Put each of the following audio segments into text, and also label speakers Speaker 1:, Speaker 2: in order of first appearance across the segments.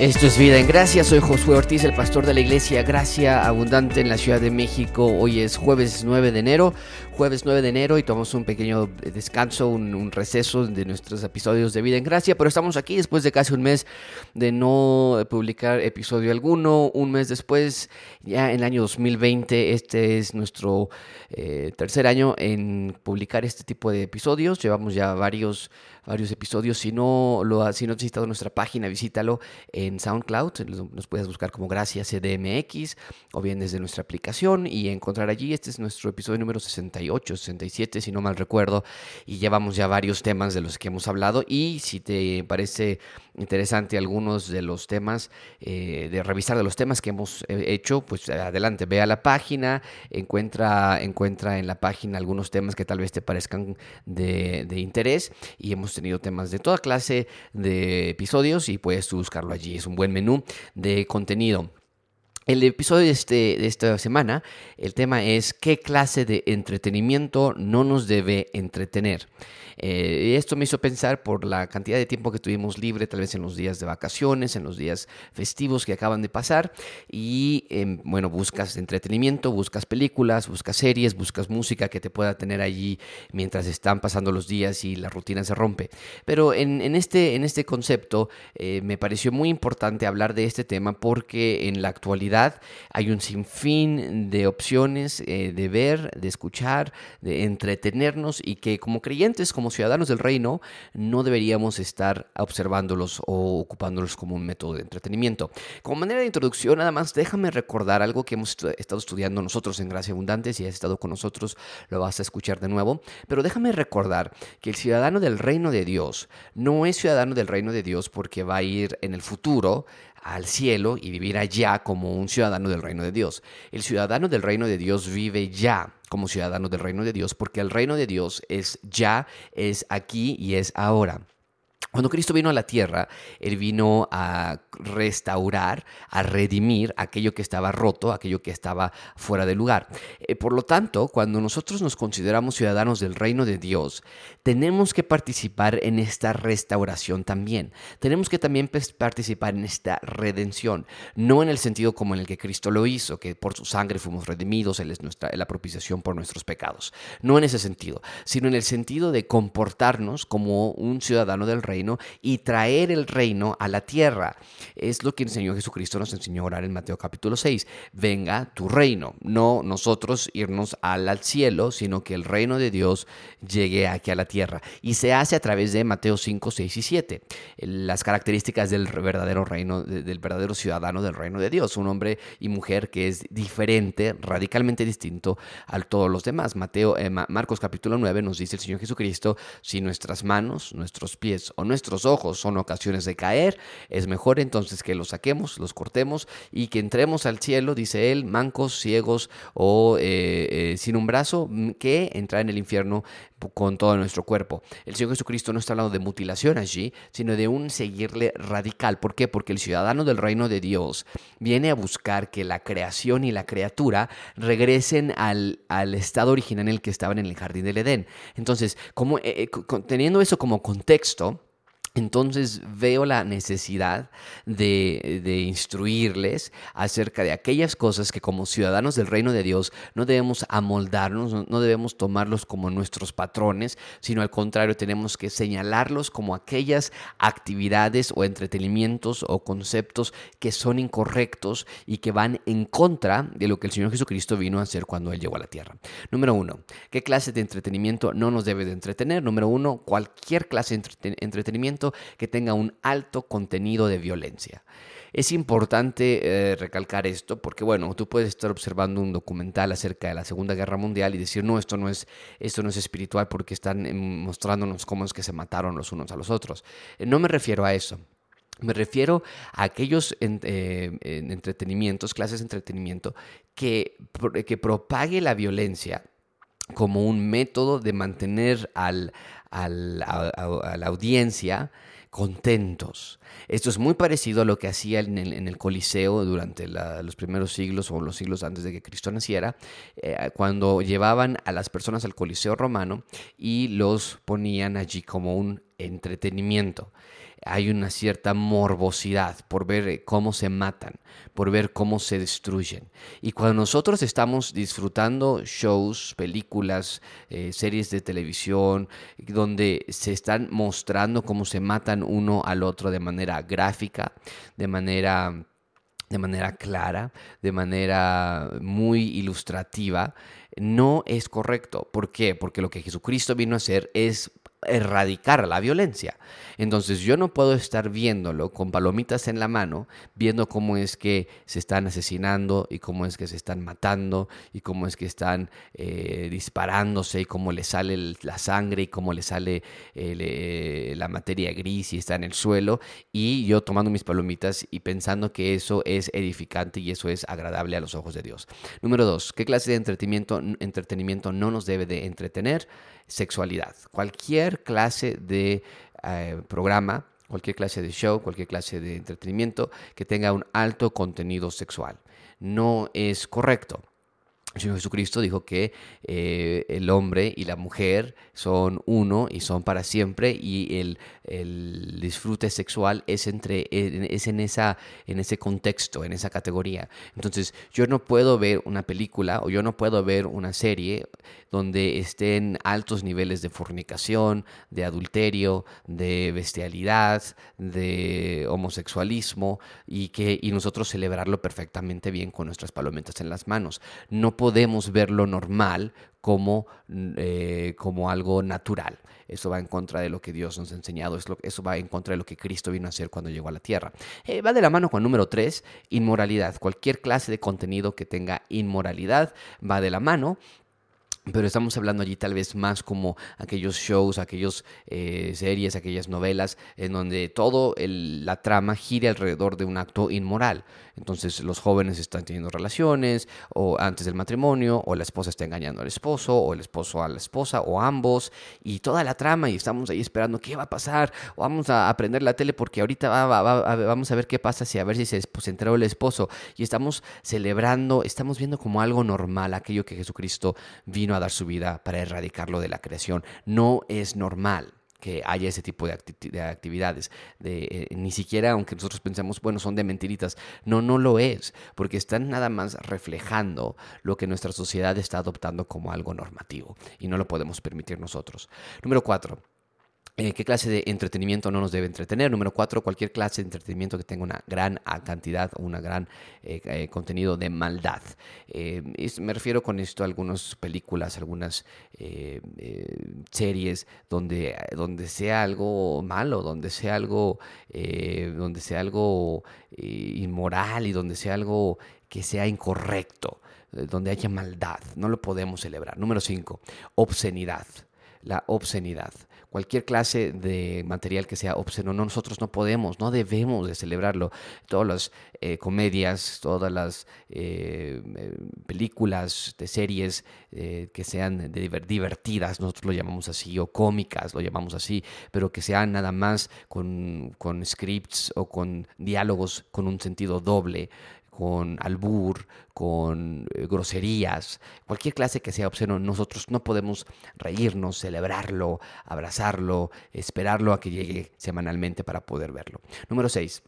Speaker 1: Esto es Vida en Gracia, soy Josué Ortiz, el pastor de la iglesia Gracia Abundante en la Ciudad de México. Hoy es jueves 9 de enero, jueves 9 de enero y tomamos un pequeño descanso, un, receso de nuestros episodios de Vida en Gracia, pero estamos aquí después de casi un mes de no publicar episodio alguno, un mes después, ya en el año 2020, este es nuestro eh, tercer año en publicar este tipo de episodios, llevamos ya varios varios episodios. Si no, lo, si no has visitado nuestra página, visítalo en SoundCloud. Nos puedes buscar como Gracias CDMX o bien desde nuestra aplicación y encontrar allí. Este es nuestro episodio número 68, 67, si no mal recuerdo. Y llevamos ya varios temas de los que hemos hablado. Y si te parece interesante algunos de los temas, eh, de revisar de los temas que hemos eh, hecho, pues adelante, ve a la página, encuentra, encuentra en la página algunos temas que tal vez te parezcan de interés. Y hemos tenido temas de toda clase de episodios y puedes buscarlo allí. Es un buen menú de contenido. El episodio de, este, de esta semana, el tema es qué clase de entretenimiento no nos debe entretener. Eh, esto me hizo pensar por la cantidad de tiempo que tuvimos libre, tal vez en los días de vacaciones, en los días festivos que acaban de pasar. Y em, bueno, buscas entretenimiento, buscas películas, buscas series, buscas música que te pueda tener allí mientras están pasando los días y la rutina se rompe. Pero en, este, en este concepto eh, me pareció muy importante hablar de este tema porque en la actualidad hay un sinfín de opciones eh, de ver, de escuchar, de entretenernos y que como creyentes, como ciudadanos del reino, no deberíamos estar observándolos o ocupándolos como un método de entretenimiento. Como manera de introducción, nada más déjame recordar algo que hemos estado estudiando nosotros en Gracia Abundante. Si has estado con nosotros, lo vas a escuchar de nuevo. Pero déjame recordar que el ciudadano del reino de Dios no es ciudadano del reino de Dios porque va a ir en el futuro al cielo y vivir allá como un ciudadano del reino de Dios. El ciudadano del reino de Dios vive ya como ciudadano del reino de Dios porque el reino de Dios es ya, es aquí y es ahora. Cuando Cristo vino a la tierra, Él vino a restaurar, a redimir aquello que estaba roto, aquello que estaba fuera de lugar. Eh, por lo tanto, cuando nosotros nos consideramos ciudadanos del reino de Dios, tenemos que participar en esta restauración también. Tenemos que también participar en esta redención, no en el sentido como en el que Cristo lo hizo, que por su sangre fuimos redimidos, Él es nuestra, la propiciación por nuestros pecados. No en ese sentido, sino en el sentido de comportarnos como un ciudadano del reino y traer el reino a la tierra. Es lo que enseñó Jesucristo, nos enseñó a orar en Mateo capítulo 6. Venga tu reino, no nosotros irnos al, cielo, sino que el reino de Dios llegue aquí a la tierra. Y se hace a través de Mateo 5, 6 y 7. Las características del verdadero reino, del verdadero ciudadano del reino de Dios. Un hombre y mujer que es diferente, radicalmente distinto a todos los demás. Mateo, eh, Marcos capítulo 9 nos dice el Señor Jesucristo, si nuestras manos, nuestros pies o nuestros ojos son ocasiones de caer, es mejor entonces que los saquemos, los cortemos y que entremos al cielo, dice él, mancos, ciegos o eh, eh, sin un brazo, mm, que entrar en el infierno con todo nuestro cuerpo. El Señor Jesucristo no está hablando de mutilación allí, sino de un seguirle radical. ¿Por qué? Porque el ciudadano del reino de Dios viene a buscar que la creación y la criatura regresen al, al estado original en el que estaban en el jardín del Edén. Entonces, como, eh, teniendo eso como contexto, entonces veo la necesidad de, instruirles acerca de aquellas cosas que como ciudadanos del reino de Dios no debemos amoldarnos, no debemos tomarlos como nuestros patrones, sino al contrario tenemos que señalarlos como aquellas actividades o entretenimientos o conceptos que son incorrectos y que van en contra de lo que el Señor Jesucristo vino a hacer cuando Él llegó a la tierra. Número uno, ¿qué clase de entretenimiento no nos debe de entretener? Número uno, cualquier clase de entretenimiento que tenga un alto contenido de violencia. Es importante eh, recalcar esto porque, bueno, tú puedes estar observando un documental acerca de la Segunda Guerra Mundial y decir, no, esto no es, esto no es espiritual porque están em, mostrándonos cómo es que se mataron los unos a los otros. Eh, no me refiero a eso. Me refiero a aquellos eh, entretenimientos, clases de entretenimiento, que, que propague la violencia como un método de mantener al, a, la audiencia contentos. Esto es muy parecido a lo que hacía en el, Coliseo durante los primeros siglos o los siglos antes de que Cristo naciera, eh, cuando llevaban a las personas al Coliseo romano y los ponían allí como un entretenimiento. Hay una cierta morbosidad por ver eh, cómo se matan, por ver cómo se destruyen. Y cuando nosotros estamos disfrutando shows, películas, eh, series de televisión, donde se están mostrando cómo se matan uno al otro de manera gráfica, de manera de manera clara, de manera muy ilustrativa, no es correcto. ¿Por qué? Porque lo que Jesucristo vino a hacer es erradicar la violencia. Entonces yo no puedo estar viéndolo con palomitas en la mano, viendo cómo es que se están asesinando y cómo es que se están matando y cómo es que están eh, disparándose y cómo le sale la sangre y cómo le sale eh, la materia gris y está en el suelo y yo tomando mis palomitas y pensando que eso es edificante y eso es agradable a los ojos de Dios. Número dos, ¿qué clase de entretenimiento, entretenimiento no nos debe de entretener? sexualidad. Cualquier clase de eh, programa, cualquier clase de show, cualquier clase de entretenimiento que tenga un alto contenido sexual. No es correcto. El Señor Jesucristo dijo que eh, el hombre y la mujer son uno y son para siempre y el, el disfrute sexual es, entre, es en, esa, en ese contexto, en esa categoría. Entonces yo no puedo ver una película o yo no puedo ver una serie donde estén altos niveles de fornicación, de adulterio, de bestialidad, de homosexualismo y, que, y nosotros celebrarlo perfectamente bien con nuestras palomitas en las manos. No podemos verlo normal como, eh, como algo natural. Eso va en contra de lo que Dios nos ha enseñado, eso va en contra de lo que Cristo vino a hacer cuando llegó a la tierra. Eh, va de la mano con número 3, inmoralidad. Cualquier clase de contenido que tenga inmoralidad va de la mano pero estamos hablando allí tal vez más como aquellos shows, aquellos eh, series, aquellas novelas en donde todo la trama gire alrededor de un acto inmoral. Entonces los jóvenes están teniendo relaciones o antes del matrimonio, o la esposa está engañando al esposo, o el esposo a la esposa, o ambos, y toda la trama y estamos ahí esperando qué va a pasar, o vamos a aprender la tele porque ahorita vamos a ver qué pasa si a ver si se, se enteró el esposo y estamos celebrando, estamos viendo como algo normal aquello que Jesucristo vino a dar su vida para erradicarlo de la creación. No es normal que haya ese tipo de, actividades. De, eh, ni siquiera, aunque nosotros pensemos, bueno, son de mentiritas. No, no lo es, porque están nada más reflejando lo que nuestra sociedad está adoptando como algo normativo y no lo podemos permitir nosotros. Número cuatro eh, ¿Qué clase de entretenimiento no nos debe entretener? Número cuatro, cualquier clase de entretenimiento que tenga una gran cantidad o un gran eh, eh, contenido de maldad. me refiero con esto a algunas películas, algunas series donde, donde sea algo malo, donde sea algo, donde sea algo inmoral y donde sea algo que sea incorrecto, donde haya maldad. No lo podemos celebrar. Número cinco, obscenidad. La obscenidad cualquier clase de material que sea obsceno, no, nosotros no podemos, no debemos de celebrarlo. Todas las eh, comedias, todas las eh, eh, películas de series que sean divertidas, nosotros lo llamamos así, o cómicas, lo llamamos así, pero que sean nada más con scripts o con diálogos con un sentido doble, con albur, con eh, groserías, cualquier clase que sea obsceno, nosotros no podemos reírnos, celebrarlo, abrazarlo, esperarlo a que llegue semanalmente para poder verlo. Número 6.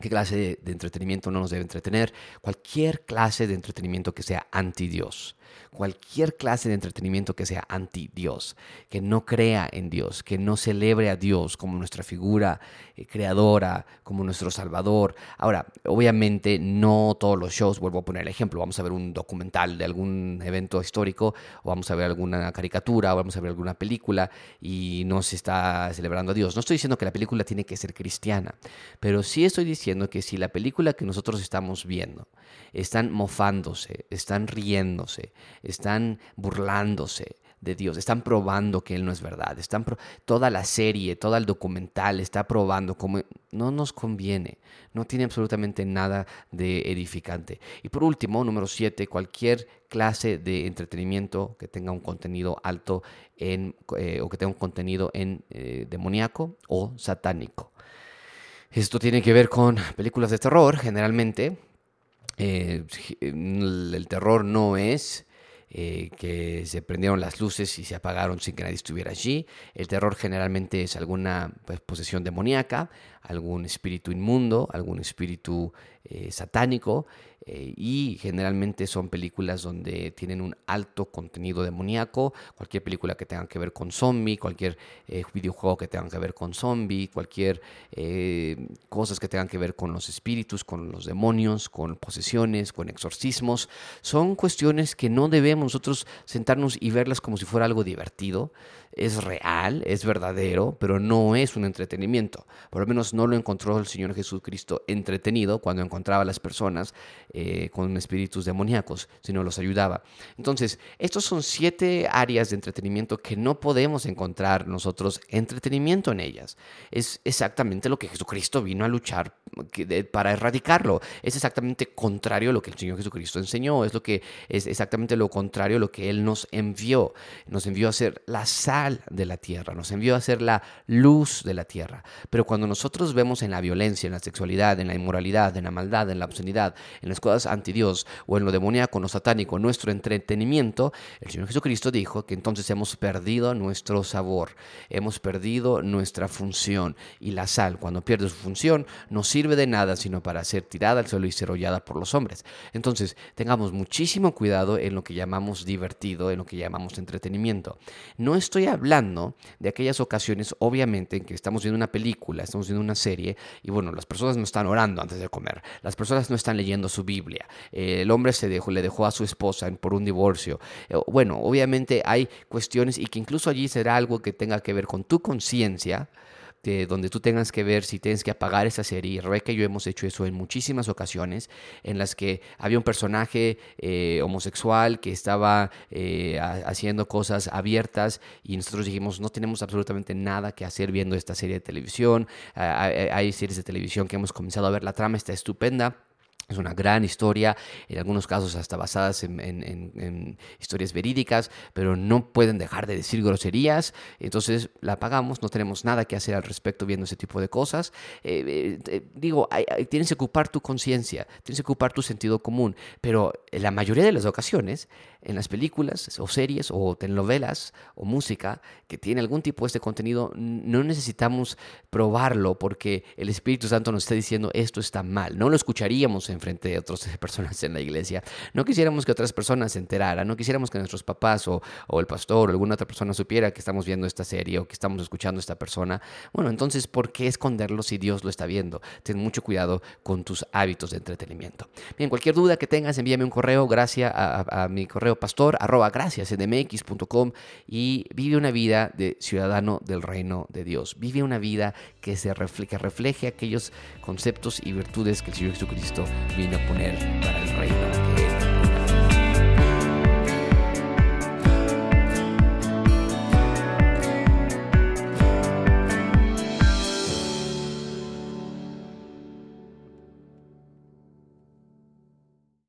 Speaker 1: ¿Qué clase de, entretenimiento no nos debe entretener? Cualquier clase de entretenimiento que sea anti Dios cualquier clase de entretenimiento que sea anti Dios, que no crea en Dios, que no celebre a Dios como nuestra figura eh, creadora, como nuestro Salvador. Ahora, obviamente no todos los shows, vuelvo a poner el ejemplo, vamos a ver un documental de algún evento histórico, o vamos a ver alguna caricatura, o vamos a ver alguna película y no se está celebrando a Dios. No estoy diciendo que la película tiene que ser cristiana, pero sí estoy diciendo que si la película que nosotros estamos viendo están mofándose, están riéndose, están burlándose de Dios, están probando que Él no es verdad, están toda la serie, todo el documental está probando como no nos conviene, no tiene absolutamente nada de edificante. Y por último, número siete, cualquier clase de entretenimiento que tenga un contenido alto en, eh, o que tenga un contenido en eh, demoníaco o satánico. Esto tiene que ver con películas de terror, generalmente. Eh, el terror no es eh, que se prendieron las luces y se apagaron sin que nadie estuviera allí. El terror generalmente es alguna pues, posesión demoníaca, algún espíritu inmundo, algún espíritu eh, satánico eh, y generalmente son películas donde tienen un alto contenido demoníaco, cualquier película que tenga que ver con zombie, cualquier eh, videojuego que tenga que ver con zombie, cualquier cosas que tengan que ver con los espíritus, con los demonios, con posesiones, con exorcismos, son cuestiones que no debemos nosotros sentarnos y verlas como si fuera algo divertido, es real, es verdadero, pero no es un entretenimiento. Por lo menos no lo encontró el Señor Jesucristo entretenido cuando encontraba a las personas eh, con espíritus demoníacos, sino los ayudaba. Entonces, estos son siete áreas de entretenimiento que no podemos encontrar nosotros entretenimiento en ellas. Es exactamente lo que Jesucristo vino a luchar para erradicarlo. Es exactamente contrario a lo que el Señor Jesucristo enseñó. Es lo que es exactamente lo contrario a lo que Él nos envió. Nos envió a ser la sal de la tierra. Nos envió a ser la luz de la tierra. Pero cuando nosotros vemos en la violencia, en la sexualidad, en la inmoralidad, en la maldad, en la obscenidad, en las cosas anti Dios o en lo demoníaco, en lo satánico, nuestro entretenimiento, el Señor Jesucristo dijo que entonces hemos perdido nuestro sabor, hemos perdido nuestra función. Y la sal, cuando pierde su función, no sirve de nada sino para ser tirada al suelo y ser hollada por los hombres. Entonces, tengamos muchísimo cuidado en lo que llamamos divertido, en lo que llamamos entretenimiento. No estoy hablando de aquellas ocasiones, obviamente, en que estamos viendo una película, estamos viendo una serie, y bueno, las personas no están orando antes de comer, las personas no están leyendo su Biblia, eh, el hombre se dejó, le dejó a su esposa por un divorcio. Eh, bueno, obviamente hay cuestiones y que incluso allí será algo que tenga que ver con tu conciencia, donde tú tengas que ver si tienes que apagar esa serie. Rebeca y yo hemos hecho eso en muchísimas ocasiones, en las que había un personaje eh, homosexual que estaba haciendo cosas abiertas y nosotros dijimos, no tenemos absolutamente nada que hacer viendo esta serie de televisión. hay series de televisión que hemos comenzado a ver, la trama está estupenda es una gran historia, en algunos casos hasta basadas en, historias verídicas, pero no pueden dejar de decir groserías. Entonces la pagamos, no tenemos nada que hacer al respecto viendo ese tipo de cosas. Eh, eh, digo, tienes que ocupar tu conciencia, tienes que ocupar tu sentido común, pero en la mayoría de las ocasiones, en las películas o series o telenovelas o música que tiene algún tipo de este contenido, no necesitamos probarlo porque el Espíritu Santo nos está diciendo esto está mal. No lo escucharíamos en frente de otras personas en la iglesia. No quisiéramos que otras personas se enteraran, no quisiéramos que nuestros papás o, el pastor o alguna otra persona supiera que estamos viendo esta serie o que estamos escuchando a esta persona. Bueno, entonces, ¿por qué esconderlo si Dios lo está viendo? Ten mucho cuidado con tus hábitos de entretenimiento. Bien, cualquier duda que tengas, envíame un correo, gracias a, mi correo pastor, arroba y vive una vida de ciudadano del reino de Dios. Vive una vida que, se refleje, refleje aquellos conceptos y virtudes que el Señor Jesucristo vino a poner para el reino